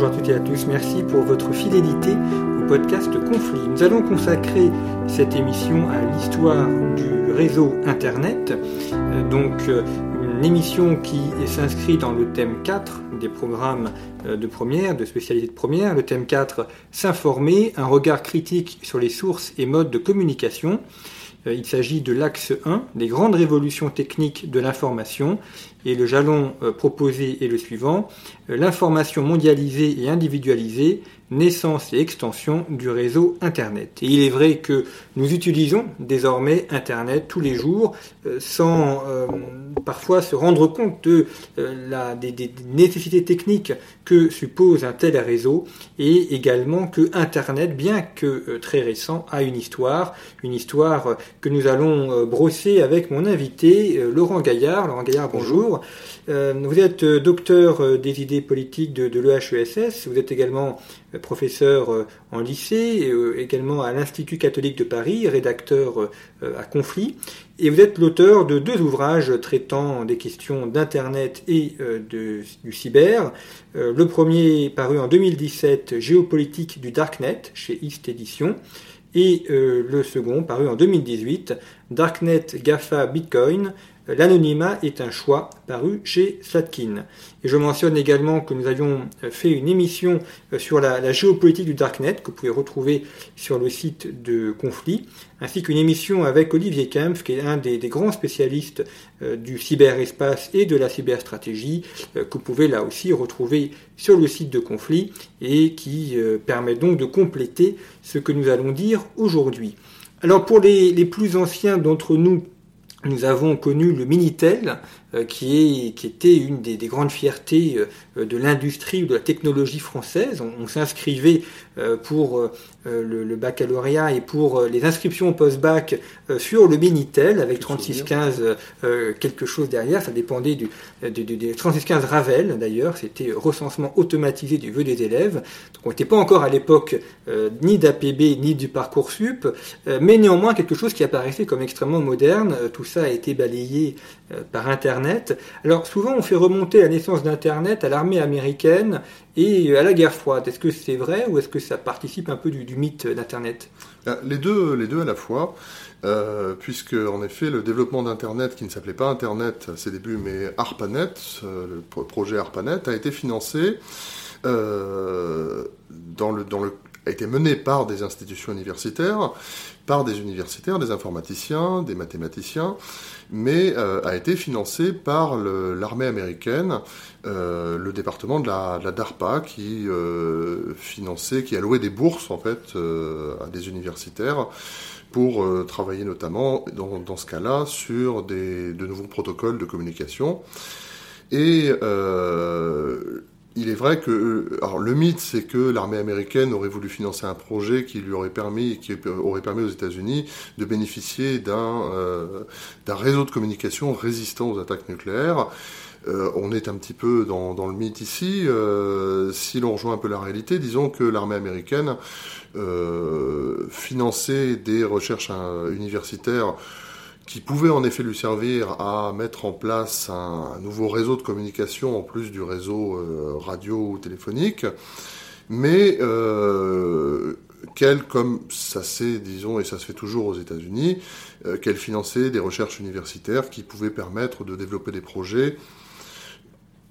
Bonjour à toutes et à tous, merci pour votre fidélité au podcast Conflit. Nous allons consacrer cette émission à l'histoire du réseau Internet, euh, donc euh, une émission qui s'inscrit dans le thème 4 des programmes euh, de première, de spécialité de première. Le thème 4, s'informer, un regard critique sur les sources et modes de communication. Il s'agit de l'axe 1, des grandes révolutions techniques de l'information, et le jalon euh, proposé est le suivant, euh, l'information mondialisée et individualisée, naissance et extension du réseau Internet. Et il est vrai que nous utilisons désormais Internet tous les jours euh, sans parfois se rendre compte de, la, des, des, nécessités techniques que suppose un tel réseau et également que Internet, bien que très récent, a une histoire, une histoire que nous allons brosser avec mon invité Laurent Gaillard. Laurent Gaillard, bonjour. Euh, vous êtes euh, docteur euh, des idées politiques de, l'EHESS, vous êtes également professeur en lycée, également à l'Institut catholique de Paris, rédacteur à Conflit, et vous êtes l'auteur de deux ouvrages traitant des questions d'Internet et du cyber. Le premier paru en 2017, Géopolitique du Darknet, chez East Edition, et le second paru en 2018, Darknet, GAFA, Bitcoin, L'anonymat est un choix paru chez Slatkin. Et je mentionne également que nous avions fait une émission euh, sur la, géopolitique du Darknet que vous pouvez retrouver sur le site de Conflit, ainsi qu'une émission avec Olivier Kempf, qui est un des, grands spécialistes euh, du cyberespace et de la cyberstratégie, euh, que vous pouvez là aussi retrouver sur le site de Conflit et qui permet donc de compléter ce que nous allons dire aujourd'hui. Alors pour les plus anciens d'entre nous, nous avons connu le Minitel, qui, est, qui était une des, grandes fiertés euh, de l'industrie ou de la technologie française. On, s'inscrivait euh, pour le, baccalauréat et pour les inscriptions post-bac sur le Minitel avec 3615 quelque chose derrière. Ça dépendait du, du, du, 3615 Ravel d'ailleurs. C'était recensement automatisé du vœu des élèves. Donc on n'était pas encore à l'époque ni d'APB ni du Parcoursup, mais néanmoins quelque chose qui apparaissait comme extrêmement moderne. tout ça a été balayé par Internet alors souvent on fait remonter la naissance d'Internet à l'armée américaine et à la guerre froide. Est-ce que c'est vrai ou est-ce que ça participe un peu du, mythe d'Internet? Euh, les deux, les deux à la fois. Euh, puisque en effet le développement d'Internet, qui ne s'appelait pas Internet à ses débuts, mais ARPANET, euh, le projet ARPANET, a été financé dans le, dans le a été mené par des institutions universitaires, par des universitaires, des informaticiens, des mathématiciens, mais euh, a été financé par l'armée américaine, euh, le département de la, DARPA, qui euh, finançait, qui allouait des bourses en fait à des universitaires pour travailler notamment dans, ce cas-là sur des, de nouveaux protocoles de communication. Et il est vrai que euh, alors le mythe c'est que l'armée américaine aurait voulu financer un projet qui lui aurait permis qui aurait permis aux États-Unis de bénéficier d'un euh, réseau de communication résistant aux attaques nucléaires. Euh, on est un petit peu dans, dans le mythe ici. si l'on rejoint un peu la réalité, disons que l'armée américaine finançait des recherches universitaires qui pouvait en effet lui servir à mettre en place un, nouveau réseau de communication en plus du réseau euh, radio ou téléphonique, mais euh, qu'elle, comme ça c'est, disons, et ça se fait toujours aux États-Unis, euh, qu'elle finançait des recherches universitaires qui pouvaient permettre de développer des projets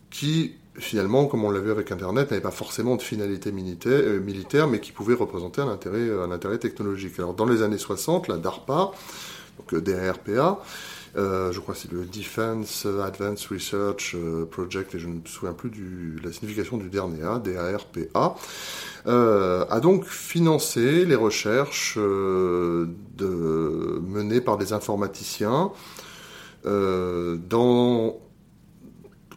qui, finalement, comme on l'a vu avec Internet, n'avaient pas forcément de finalité militaire, mais qui pouvaient représenter un intérêt, un intérêt technologique. Alors, dans les années 60, la DARPA, donc euh, DARPA. Euh, je crois que c'est le Defense Advanced Research euh, Project, et je ne me souviens plus de la signification du dernier A, DARPA, a donc financé les recherches menées par des informaticiens dans,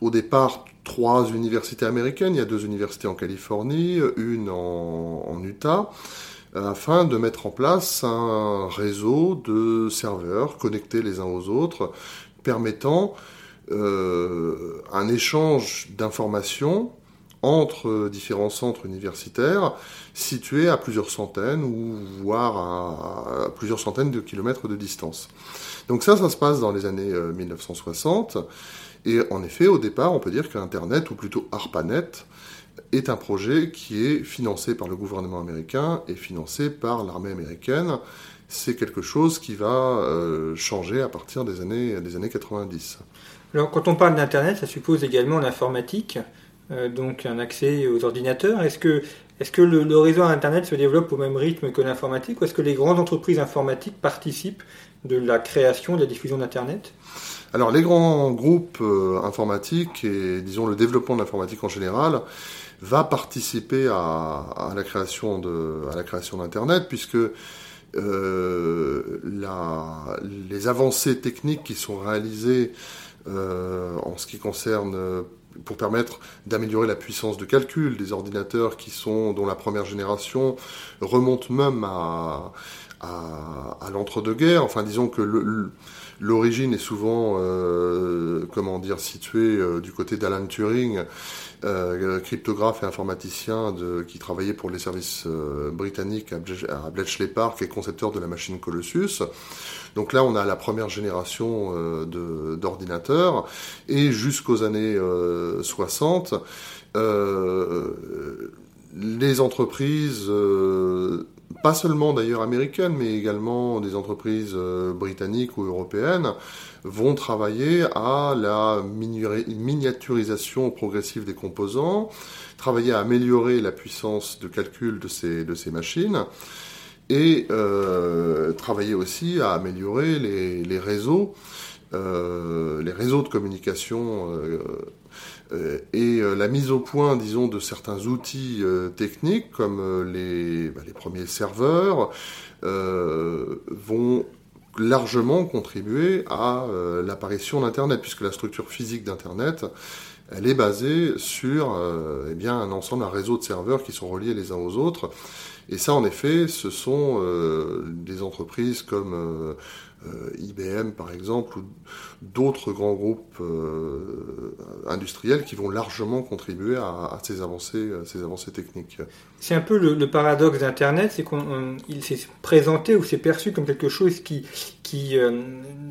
au départ, trois universités américaines. Il y a deux universités en Californie, une en Utah afin de mettre en place un réseau de serveurs connectés les uns aux autres, permettant euh, un échange d'informations entre différents centres universitaires situés à plusieurs centaines ou voire à, plusieurs centaines de kilomètres de distance. Donc ça, ça se passe dans les années 1960. Euh, Et en effet, au départ, on peut dire qu'Internet, ou plutôt ARPANET, est un projet qui est financé par le gouvernement américain et financé par l'armée américaine. C'est quelque chose qui va changer à partir des années, des années 90. Alors, quand on parle d'Internet, ça suppose également l'informatique, donc un accès aux ordinateurs. Est-ce que est-ce que le, réseau Internet se développe au même rythme que l'informatique ou est-ce que les grandes entreprises informatiques participent de la création, de la diffusion d'Internet? Alors les grands groupes euh, informatiques et disons le développement de l'informatique en général va participer à, la création de la création d'Internet puisque euh, les avancées techniques qui sont réalisées euh, en ce qui concerne pour permettre d'améliorer la puissance de calcul des ordinateurs qui sont dont la première génération remonte même à, l'entre-deux-guerres. Enfin, disons que l'origine est souvent, euh, comment dire, située euh, du côté d'Alan Turing, euh, cryptographe et informaticien qui travaillait pour les services britanniques à, Bletchley Park et concepteur de la machine Colossus. Donc là, on a la première génération d'ordinateurs et jusqu'aux années 60, les entreprises pas seulement d'ailleurs américaines, mais également des entreprises euh, britanniques ou européennes, vont travailler à la miniaturisation progressive des composants, travailler à améliorer la puissance de calcul de ces, machines, et euh, travailler aussi à améliorer les, réseaux, euh, les réseaux de communication et euh, la mise au point, disons, de certains outils euh, techniques comme les, bah, les, premiers serveurs vont largement contribuer à l'apparition d'Internet, puisque la structure physique d'Internet, elle est basée sur eh bien, un ensemble, un réseau de serveurs qui sont reliés les uns aux autres. Et ça, en effet, ce sont des entreprises comme euh, IBM par exemple, ou d'autres grands groupes euh, industriels qui vont largement contribuer à, ces, avancées, ces avancées techniques. C'est un peu le, paradoxe d'Internet, c'est qu'il s'est présenté ou s'est perçu comme quelque chose qui, qui euh,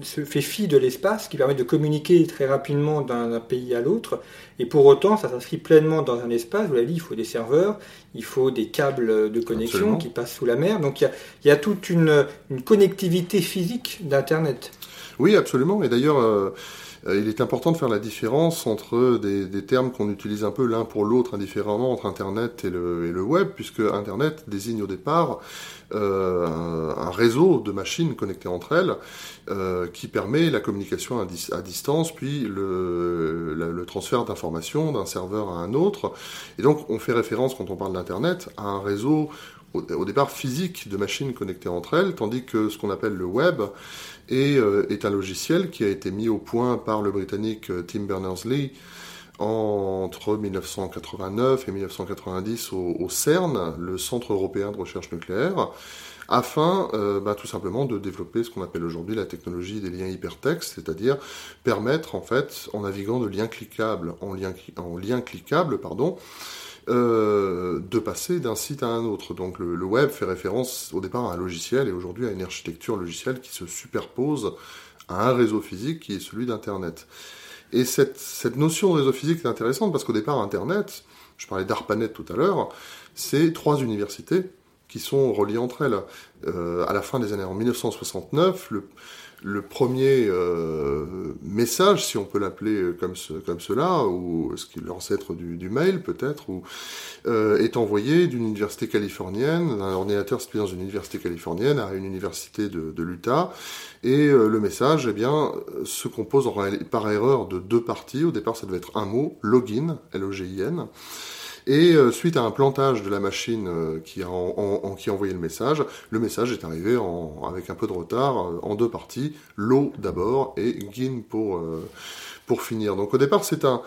se fait fi de l'espace, qui permet de communiquer très rapidement d'un pays à l'autre, et pour autant, ça s'inscrit pleinement dans un espace. Vous l'avez dit, il faut des serveurs, il faut des câbles de connexion qui passent sous la mer. Donc il y a, toute une, connectivité physique Oui, absolument. Et d'ailleurs, euh, il est important de faire la différence entre des, termes qu'on utilise un peu l'un pour l'autre indifféremment entre Internet et le, web, puisque Internet désigne au départ euh, un, réseau de machines connectées entre elles euh, qui permet la communication à, distance, puis le, transfert d'informations d'un serveur à un autre. Et donc on fait référence quand on parle d'Internet à un réseau au, départ physique de machines connectées entre elles, tandis que ce qu'on appelle le web est, euh, un logiciel qui a été mis au point par le Britannique Tim Berners-Lee entre 1989 et 1990 au, CERN, le Centre européen de recherche nucléaire, afin euh, bah, tout simplement de développer ce qu'on appelle aujourd'hui la technologie des liens hypertextes, c'est-à-dire permettre en fait, en naviguant de lien cliquable en lien, en lien cliquable, pardon, euh, de passer d'un site à un autre. Donc le, web fait référence au départ à un logiciel et aujourd'hui à une architecture logicielle qui se superpose à un réseau physique qui est celui d'Internet. Et cette, notion de réseau physique est intéressante parce qu'au départ, Internet, je parlais d'ARPANET tout à l'heure, c'est trois universités qui sont reliées entre elles. Euh, à la fin des années en 1969, le, le premier euh, message, si on peut l'appeler comme, comme cela, ou ce qui est l'ancêtre du, mail peut-être, euh, est envoyé d'une université californienne, d'un ordinateur situé dans une université californienne à une université de, l'Utah, et euh, le message, eh bien, se compose par erreur de deux parties. Au départ, ça devait être un mot, login, L-O-G-I-N. Et euh, suite à un plantage de la machine euh, qui, a qui a envoyé le message, le message est arrivé en, avec un peu de retard euh, en deux parties, l'eau d'abord et Gin pour, pour finir. Donc au départ c'est un,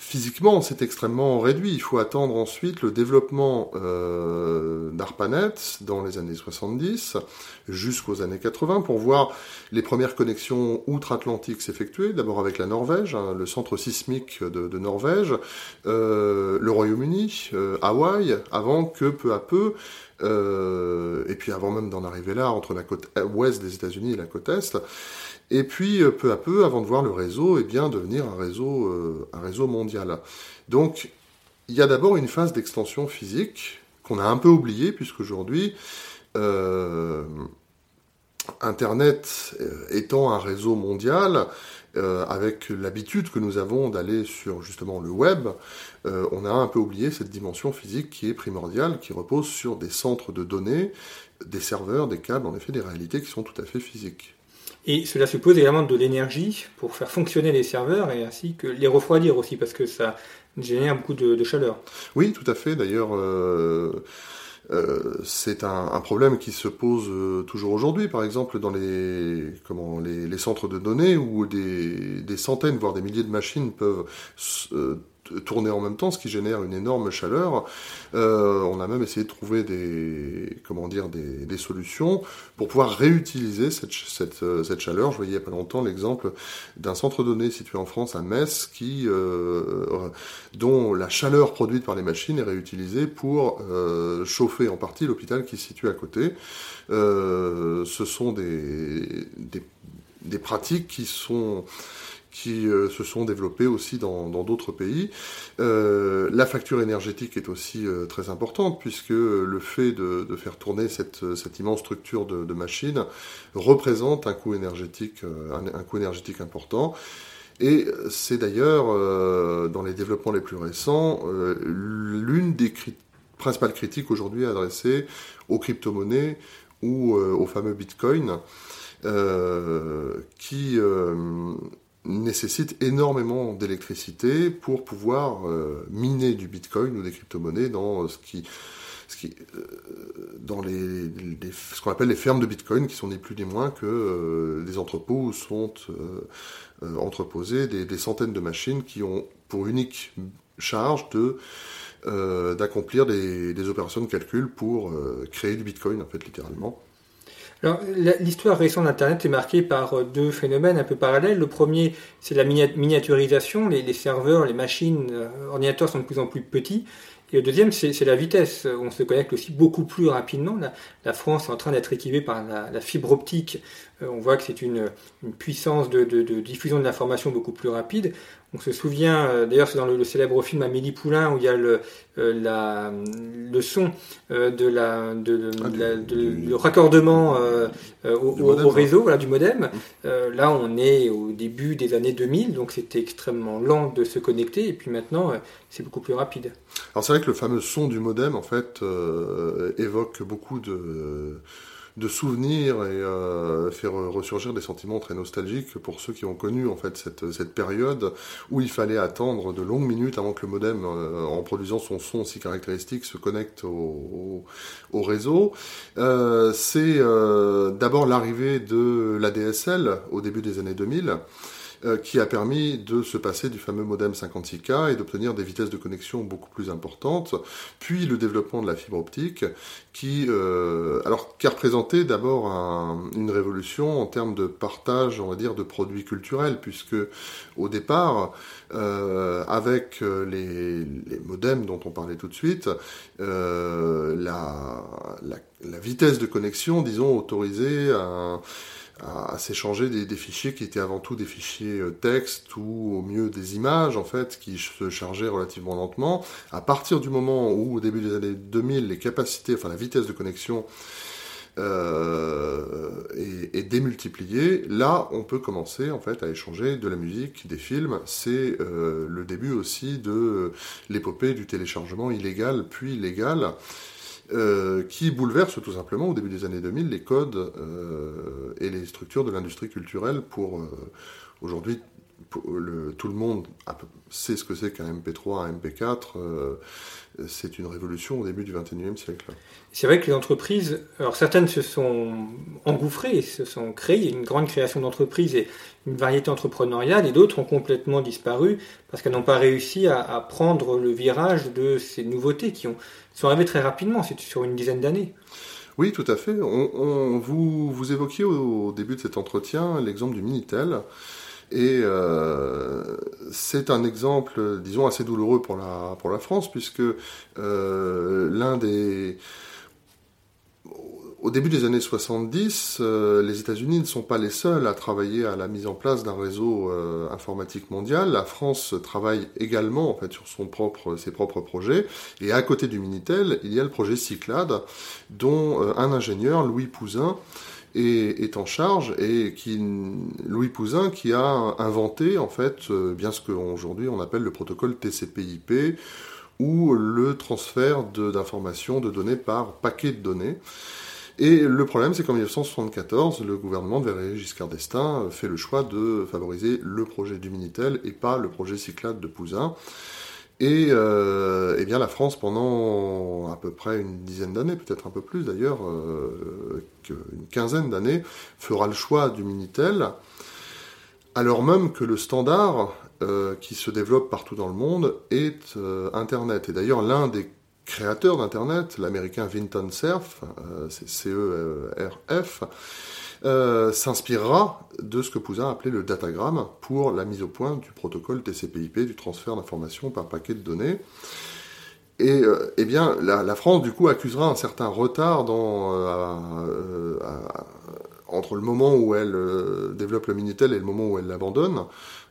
Physiquement, c'est extrêmement réduit. Il faut attendre ensuite le développement euh, d'ARPANET dans les années 70 jusqu'aux années 80 pour voir les premières connexions outre-Atlantique s'effectuer. D'abord avec la Norvège, hein, le centre sismique de, Norvège, euh, le Royaume-Uni, euh, Hawaï, avant que peu à peu et puis avant même d'en arriver là, entre la côte ouest des États-Unis et la côte est, et puis euh, peu à peu, avant de voir le réseau, eh bien devenir un réseau, euh, un réseau mondial. Donc il y a d'abord une phase d'extension physique qu'on a un peu oubliée, puisqu'aujourd'hui, euh, Internet étant un réseau mondial, avec l'habitude que nous avons d'aller sur justement le web, on a un peu oublié cette dimension physique qui est primordiale, qui repose sur des centres de données, des serveurs, des câbles, en effet des réalités qui sont tout à fait physiques. Et cela suppose également de l'énergie pour faire fonctionner les serveurs et ainsi que les refroidir aussi, parce que ça génère beaucoup de, chaleur. Oui, tout à fait. D'ailleurs, euh, euh, c'est un, problème qui se pose euh, toujours aujourd'hui, par exemple dans les, comment, les, centres de données où des, des, centaines, voire des milliers de machines peuvent tourner en même temps, ce qui génère une énorme chaleur. Euh, on a même essayé de trouver des, comment dire, des, solutions pour pouvoir réutiliser cette, euh, chaleur. Je voyais il n'y a pas longtemps l'exemple d'un centre de données situé en France à Metz, qui, euh, dont la chaleur produite par les machines est réutilisée pour chauffer en partie l'hôpital qui se situe à côté. Ce sont des pratiques qui sont qui euh, se sont développés aussi dans d'autres pays. Euh, la facture énergétique est aussi euh, très importante puisque le fait de, faire tourner cette, immense structure de, machines représente un coût énergétique, un, coût énergétique important. Et c'est d'ailleurs, dans les développements les plus récents, l'une des principales critiques aujourd'hui adressées aux crypto-monnaies ou aux fameux bitcoins, qui nécessite énormément d'électricité pour pouvoir euh, miner du bitcoin ou des crypto-monnaies dans ce qui, ce qui euh, dans les, ce qu'on appelle les fermes de bitcoin qui sont ni plus ni moins que euh, des entrepôts où sont entreposées des, centaines de machines qui ont pour unique charge de d'accomplir des, opérations de calcul pour créer du bitcoin en fait littéralement l'histoire récente d'Internet est marquée par euh, deux phénomènes un peu parallèles. Le premier, c'est la miniaturisation. Les, serveurs, les machines, euh, ordinateurs sont de plus en plus petits. Et le deuxième, c'est la vitesse. On se connecte aussi beaucoup plus rapidement. La, France est en train d'être équipée par la, fibre optique. Euh, on voit que c'est une, puissance de, de diffusion de l'information beaucoup plus rapide. On se souvient, euh, d'ailleurs c'est dans le, célèbre film Amélie Poulain où il y a le, euh, la, le son de la, de, ah, le raccordement au, au, réseau voilà, du modem. Mm. là on est au début des années 2000, donc c'était extrêmement lent de se connecter et puis maintenant c'est beaucoup plus rapide. Alors c'est vrai que le fameux son du modem en fait évoque beaucoup de de souvenirs et euh, faire ressurgir des sentiments très nostalgiques pour ceux qui ont connu en fait cette, cette période où il fallait attendre de longues minutes avant que le modem, euh, en produisant son son si caractéristique, se connecte au, au, réseau. Euh, C'est euh, d'abord l'arrivée de l'ADSL au début des années 2000. Euh, qui a permis de se passer du fameux modem 56K et d'obtenir des vitesses de connexion beaucoup plus importantes, puis le développement de la fibre optique, qui, euh, alors, qui a représenté d'abord une révolution en termes de partage, on va dire, de produits culturels, puisque au départ, euh, avec les, les, modems dont on parlait tout de suite, euh, la, la, la, vitesse de connexion, disons, autorisait un à, s'échanger des, fichiers qui étaient avant tout des fichiers euh, texte ou au mieux des images en fait qui se chargeaient relativement lentement. À partir du moment où au début des années 2000 les capacités, enfin la vitesse de connexion euh, est, démultipliée, là on peut commencer en fait à échanger de la musique, des films. C'est euh, le début aussi de l'épopée du téléchargement illégal puis légal. Euh, qui bouleverse tout simplement au début des années 2000 les codes euh, et les structures de l'industrie culturelle pour euh, tout le monde sait ce que c'est qu'un MP3, un MP4. c'est une révolution au début du XXIe siècle. C'est vrai que les entreprises, alors certaines se sont engouffrées, se sont créées, une grande création d'entreprises et une variété entrepreneuriale, et d'autres ont complètement disparu parce qu'elles n'ont pas réussi à, prendre le virage de ces nouveautés qui ont, sont arrivées très rapidement, c'est sur une dizaine d'années. Oui, tout à fait. On, vous, vous évoquiez au, début de cet entretien l'exemple du Minitel. Et euh, c'est un exemple, disons, assez douloureux pour la, France, puisque euh, l'un des au début des années 70, les États-Unis ne sont pas les seuls à travailler à la mise en place d'un réseau informatique mondial. La France travaille également en fait sur ses propres projets. Et à côté du Minitel, il y a le projet Cyclade, dont un ingénieur, Louis Pouzin, est, en charge et qui Louis Pouzin qui a inventé en fait euh, bien ce qu'aujourd'hui on appelle le protocole TCP/IP ou le transfert d'informations, de, données par paquet de données. Et le problème, c'est qu'en 1974, le gouvernement de Valéry Giscard d'Estaing fait le choix de favoriser le projet du Minitel et pas le projet Cyclade de Pouzin. Et euh, eh bien la France, pendant à peu près une dizaine d'années, peut-être un peu plus d'ailleurs, euh, une quinzaine d'années, fera le choix du Minitel, alors même que le standard euh, qui se développe partout dans le monde est Internet. Et d'ailleurs, l'un des créateurs d'Internet, l'américain Vinton Cerf, c'est C-E-R-F, euh, s'inspirera de ce que Pouzin appelait le datagramme pour la mise au point du protocole TCP/IP, du transfert d'informations par paquet de données. Et euh, eh bien, la, France, du coup, accusera un certain retard euh, entre le moment où elle développe le Minitel et le moment où elle l'abandonne.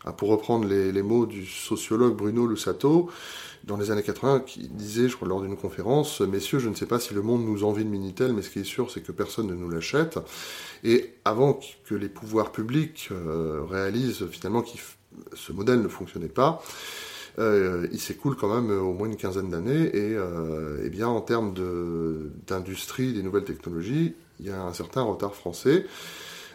Ah, pour reprendre les, mots du sociologue Bruno Lussato, dans les années 80 qui disait, je crois, lors d'une conférence, Messieurs, je ne sais pas si le monde nous envie de Minitel, mais ce qui est sûr, c'est que personne ne nous l'achète. Et avant que les pouvoirs publics euh, réalisent finalement que ce modèle ne fonctionnait pas, euh, il s'écoule quand même au moins une quinzaine d'années. Et, euh, eh bien, en termes d'industrie, des nouvelles technologies, il y a un certain retard français.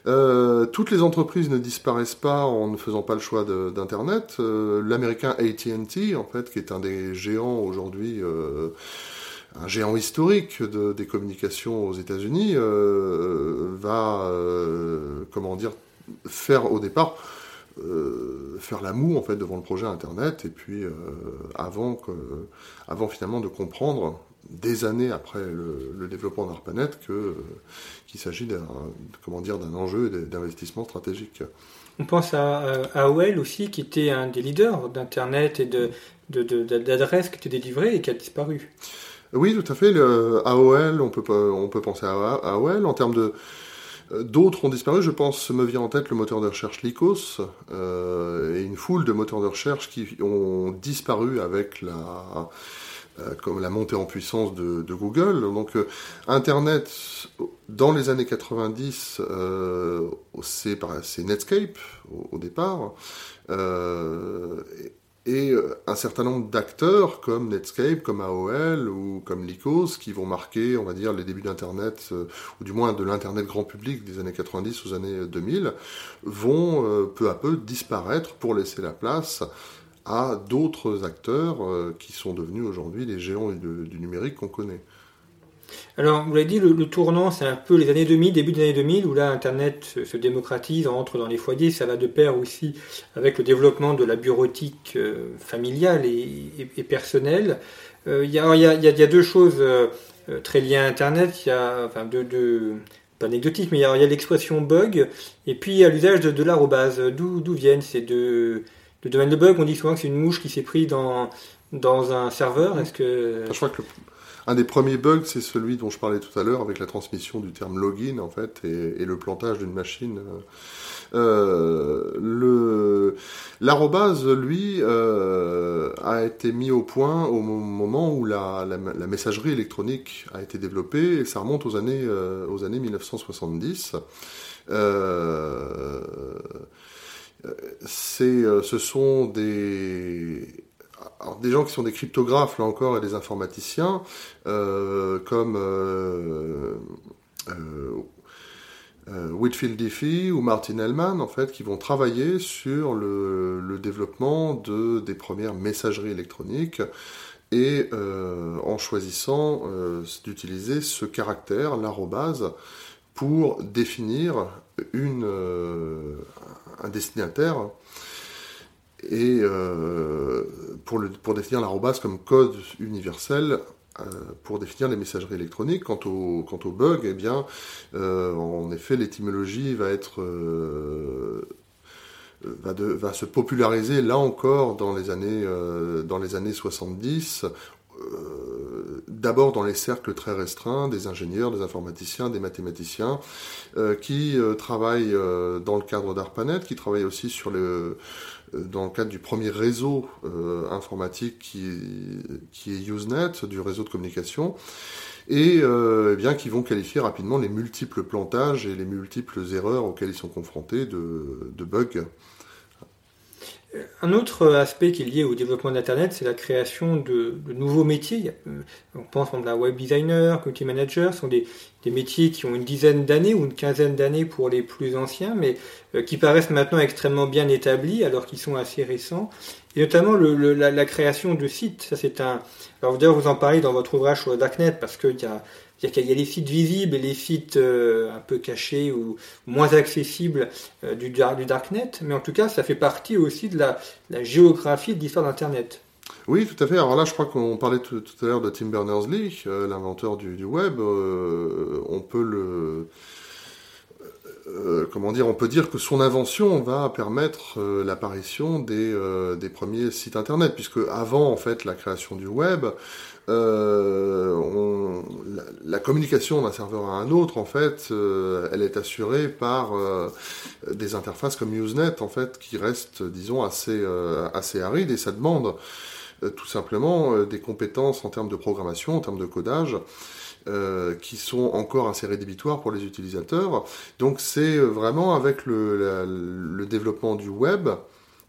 Euh, toutes les entreprises ne disparaissent pas en ne faisant pas le choix d'Internet. Euh, l'américain AT&T, en fait, qui est un des géants aujourd'hui, euh, un géant historique de, des communications aux États-Unis, va, comment dire, faire au départ faire la moue en fait devant le projet internet et puis avant finalement de comprendre des années après le, développement d'ARPANET que qu'il s'agit d'un comment dire d'un enjeu d'investissement stratégique. On pense à, AOL aussi, qui était un des leaders d'Internet et de, d'adresses qui étaient délivrées et qui a disparu. Oui, tout à fait. Le AOL, on peut, on peut penser à AOL. En termes de. D'autres ont disparu, je pense, me vient en tête le moteur de recherche Lycos euh, et une foule de moteurs de recherche qui ont disparu avec la, euh, comme la montée en puissance de, Google. Donc euh, Internet, dans les années 90, euh, c'est Netscape au, départ, et, un certain nombre d'acteurs comme Netscape, comme AOL ou comme Lycos qui vont marquer, on va dire, les débuts d'Internet, ou du moins de l'Internet grand public des années 90 aux années 2000, vont peu à peu disparaître pour laisser la place à d'autres acteurs euh, qui sont devenus aujourd'hui les géants du, numérique qu'on connaît. Alors, vous l'avez dit, le, tournant, c'est un peu les années 2000, début des années 2000, où là, Internet se, démocratise, entre dans les foyers. Ça va de pair aussi avec le développement de la bureautique euh, familiale et, personnelle. Euh, il y, a, deux choses très liées à Internet. Il y a, enfin, deux, pas anecdotiques, mais il y a, l'expression bug, et puis il y a l'usage de, de l'arrobase. D'où viennent ces deux le domaine de bug, on dit souvent que c'est une mouche qui s'est prise dans, dans un serveur. Est-ce que... Je crois que un des premiers bugs, c'est celui dont je parlais tout à l'heure avec la transmission du terme login en fait et, le plantage d'une machine. Euh, le l'arrobase, lui, euh, a été mis au point au moment où la, la, messagerie électronique a été développée et ça remonte aux années euh, aux années 1970. Euh, c'est, euh, ce sont des, des gens qui sont des cryptographes là encore et des informaticiens euh, comme euh, Whitfield Diffie ou Martin Hellman en fait qui vont travailler sur le, le développement de, des premières messageries électroniques et en choisissant d'utiliser ce caractère, l'arrobase, pour définir une, un destinataire et euh, pour, pour définir l'arrobas comme code universel euh, pour définir les messageries électroniques. Quant au, quant au bug, eh bien, euh, en effet, l'étymologie va être va, de, va, se populariser là encore dans les années dans les années 70 d'abord dans les cercles très restreints des ingénieurs, des informaticiens, des mathématiciens, qui travaillent dans le cadre d'ARPANET, qui travaillent aussi sur le dans le cadre du premier réseau informatique qui, qui est Usenet, du réseau de communication, et eh bien qui vont qualifier rapidement les multiples plantages et les multiples erreurs auxquelles ils sont confrontés de bugs. Un autre aspect qui est lié au développement d'Internet, c'est la création de, nouveaux métiers. Euh, on pense à un web designer, community manager, ce sont des, métiers qui ont une dizaine d'années ou une quinzaine d'années pour les plus anciens, mais euh, qui paraissent maintenant extrêmement bien établis alors qu'ils sont assez récents. Et notamment la, création de sites. Ça, c'est un. Alors d'ailleurs, vous en parlez dans votre ouvrage sur le Darknet parce qu'il y a c'est-à-dire qu'il y a les sites visibles et les sites euh, un peu cachés ou moins accessibles euh, du, Darknet, mais en tout cas, ça fait partie aussi de la, géographie de l'histoire d'Internet. Oui, tout à fait. Alors là, je crois qu'on parlait tout, à l'heure de Tim Berners-Lee, euh, l'inventeur du, web. on peut le... comment dire, on peut dire que son invention va permettre l'apparition des, des, premiers sites internet, puisque avant en fait la création du web, euh, la, communication d'un serveur à un autre, en fait, euh, elle est assurée par euh, des interfaces comme Usenet, en fait, qui restent, disons, assez, assez arides et ça demande tout simplement des compétences en termes de programmation, en termes de codage. qui sont encore assez rédhibitoires pour les utilisateurs. Donc c'est vraiment avec le, développement du web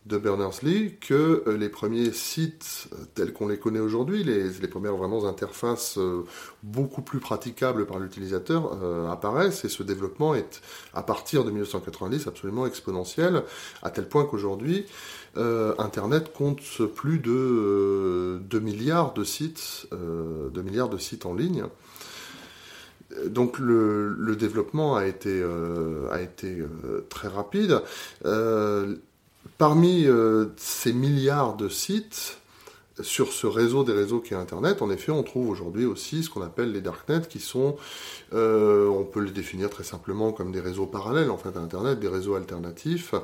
de Berners-Lee que euh, les premiers sites euh, tels qu'on les connaît aujourd'hui, les, premières vraiment interfaces euh, beaucoup plus praticables par l'utilisateur apparaissent et ce développement est à partir de 1990 absolument exponentiel à tel point qu'aujourd'hui Internet compte plus de 2 milliards de sites, 2 milliards de sites en ligne. Donc le, développement a été, a été très rapide. Parmi euh, ces milliards de sites, sur ce réseau des réseaux qui est Internet, en effet, on trouve aujourd'hui aussi ce qu'on appelle les darknets, qui sont, euh, on peut les définir très simplement comme des réseaux parallèles en à Internet, des réseaux alternatifs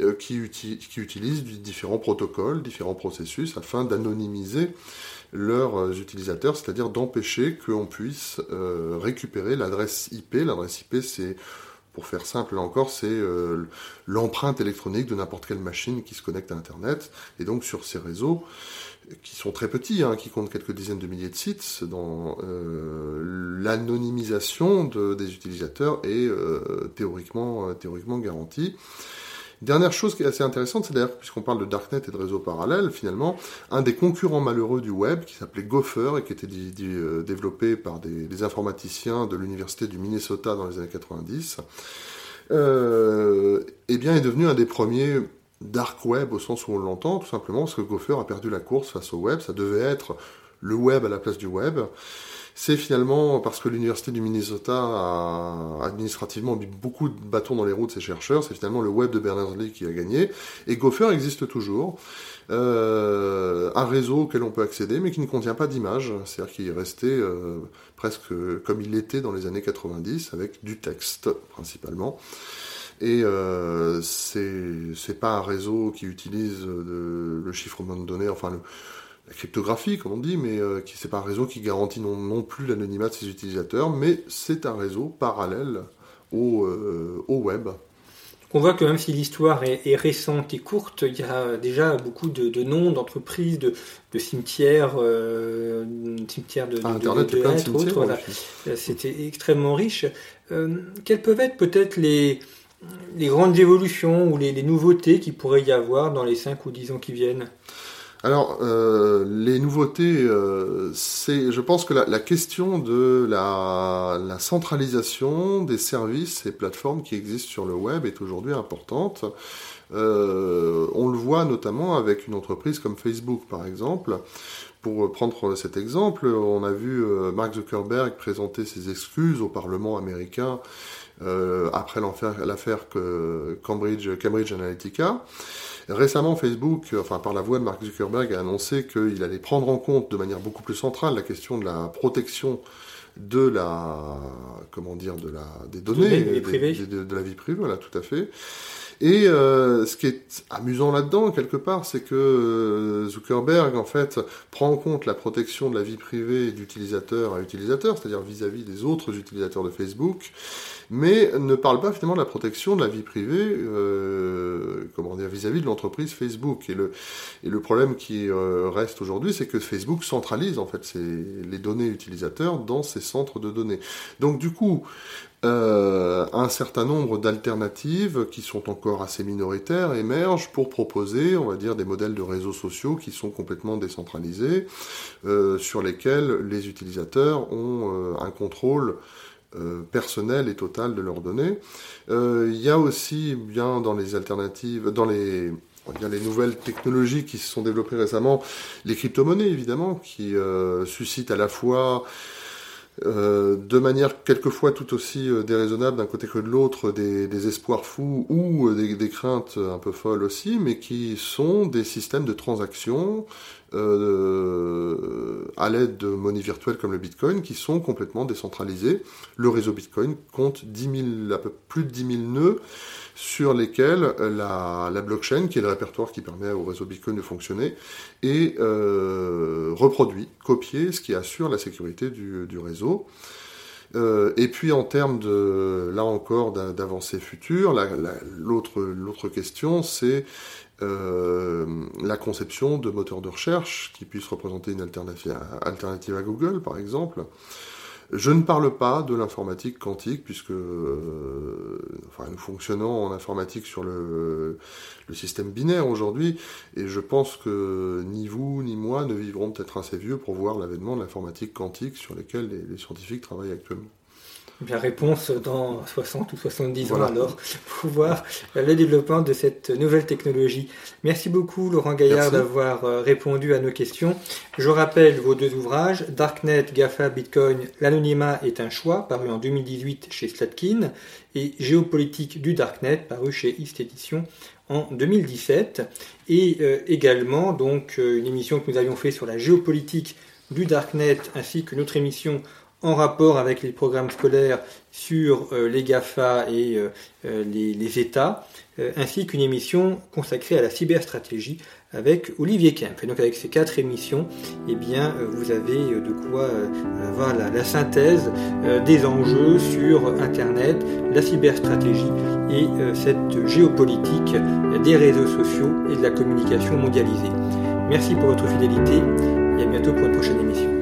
euh, qui, utilisent différents protocoles, différents processus afin d'anonymiser leurs utilisateurs, c'est-à-dire d'empêcher qu'on puisse récupérer l'adresse IP. L'adresse IP, c'est pour faire simple, là encore, c'est euh, l'empreinte électronique de n'importe quelle machine qui se connecte à Internet. Et donc sur ces réseaux, qui sont très petits, hein, qui comptent quelques dizaines de milliers de sites, dans euh, l'anonymisation des utilisateurs est euh, théoriquement, théoriquement garantie. Dernière chose qui est assez intéressante, c'est d'ailleurs, puisqu'on parle de Darknet et de réseaux parallèles, finalement, un des concurrents malheureux du web, qui s'appelait Gopher et qui était euh, développé par des, informaticiens de l'université du Minnesota dans les années 90, euh, eh bien, est devenu un des premiers dark web au sens où on l'entend, tout simplement parce que Gopher a perdu la course face au web. Ça devait être le web à la place du web c'est finalement parce que l'université du Minnesota a administrativement mis beaucoup de bâtons dans les roues de ses chercheurs, c'est finalement le web de Berners-Lee qui a gagné. Et Gopher existe toujours. Euh, un réseau auquel on peut accéder, mais qui ne contient pas d'image, c'est-à-dire qu'il est resté euh, presque comme il l'était dans les années 90, avec du texte principalement. Et euh, c'est pas un réseau qui utilise le chiffrement de données, enfin le, la cryptographie, comme on dit, mais euh, qui c'est pas un réseau qui garantit non, plus l'anonymat de ses utilisateurs, mais c'est un réseau parallèle au, euh, web. On voit que même si l'histoire est, récente et courte, il y a déjà beaucoup de, noms d'entreprises, de, cimetières, euh, cimetières de, Internet, de, de, autres. C'était extrêmement riche. quelles peuvent être peut-être les, les grandes évolutions ou les, les nouveautés qu'il pourrait y avoir dans les 5 ou 10 ans qui viennent? Alors, euh, les nouveautés, euh, c'est, je pense que la, question de la, centralisation des services et plateformes qui existent sur le web est aujourd'hui importante. Euh, on le voit notamment avec une entreprise comme Facebook, par exemple. Pour prendre cet exemple, on a vu Mark Zuckerberg présenter ses excuses au Parlement américain après l'affaire Cambridge, Cambridge Analytica. Récemment, Facebook, enfin par la voix de Mark Zuckerberg, a annoncé qu'il allait prendre en compte de manière beaucoup plus centrale la question de la protection de la comment dire de la des données de, de, la vie privée voilà tout à fait Et euh, ce qui est amusant là-dedans, quelque part, c'est que euh, Zuckerberg, en fait, prend en compte la protection de la vie privée d'utilisateur à utilisateur, c'est-à-dire vis-à-vis des autres utilisateurs de Facebook, mais ne parle pas finalement de la protection de la vie privée, euh, vis-à-vis de l'entreprise Facebook. Et le, problème qui euh, reste aujourd'hui, c'est que Facebook centralise en fait les données utilisateurs dans ses centres de données. Donc du coup, euh, un certain nombre d'alternatives qui sont encore assez minoritaires émergent pour proposer, on va dire, des modèles de réseaux sociaux qui sont complètement décentralisés, euh, sur lesquels les utilisateurs ont un contrôle personnel et total de leurs données. Il y a aussi bien dans les alternatives, dans les nouvelles technologies qui se sont développées récemment, les crypto-monnaies évidemment, qui suscitent à la fois euh, de manière quelquefois tout aussi euh, déraisonnable d'un côté que de l'autre, des, espoirs fous ou euh, des, craintes un peu folles aussi, mais qui sont des systèmes de transactions à l'aide de monnaies virtuelles comme le Bitcoin qui sont complètement décentralisées. Le réseau Bitcoin compte 10 000, peu, plus de 10 000 nœuds sur lesquels la, blockchain, qui est le répertoire qui permet au réseau Bitcoin de fonctionner, est euh, reproduit, copié, ce qui assure la sécurité du, réseau. Euh, et puis en termes de, là encore, d'avancées futures, l'autre question, c'est euh, la conception de moteurs de recherche qui puissent représenter une alternative à Google, par exemple. Je ne parle pas de l'informatique quantique, puisque euh, nous fonctionnons en informatique sur le, système binaire aujourd'hui, et je pense que ni vous ni moi ne vivrons peut-être assez vieux pour voir l'avènement de l'informatique quantique sur lequel les scientifiques travaillent actuellement. Bien, réponse dans 60 ou 70 ans alors, pour voir le développement de cette nouvelle technologie. Merci beaucoup Laurent Gaillard d'avoir euh, répondu à nos questions. Je rappelle vos deux ouvrages, Darknet, GAFA, Bitcoin, l'anonymat est un choix, paru en 2018 chez Slatkin, et Géopolitique du Darknet, paru chez East Edition en 2017. Et euh, également donc euh, une émission que nous avions fait sur la géopolitique du Darknet, ainsi que notre émission en rapport avec les programmes scolaires sur euh, les GAFA et euh, euh, les, États, ainsi qu'une émission consacrée à la cyberstratégie avec Olivier Kemp. Et donc avec ces quatre émissions, eh bien, vous avez de quoi avoir la, synthèse des enjeux sur Internet, la cyberstratégie et cette géopolitique des réseaux sociaux et de la communication mondialisée. Merci pour votre fidélité et à bientôt pour une prochaine émission.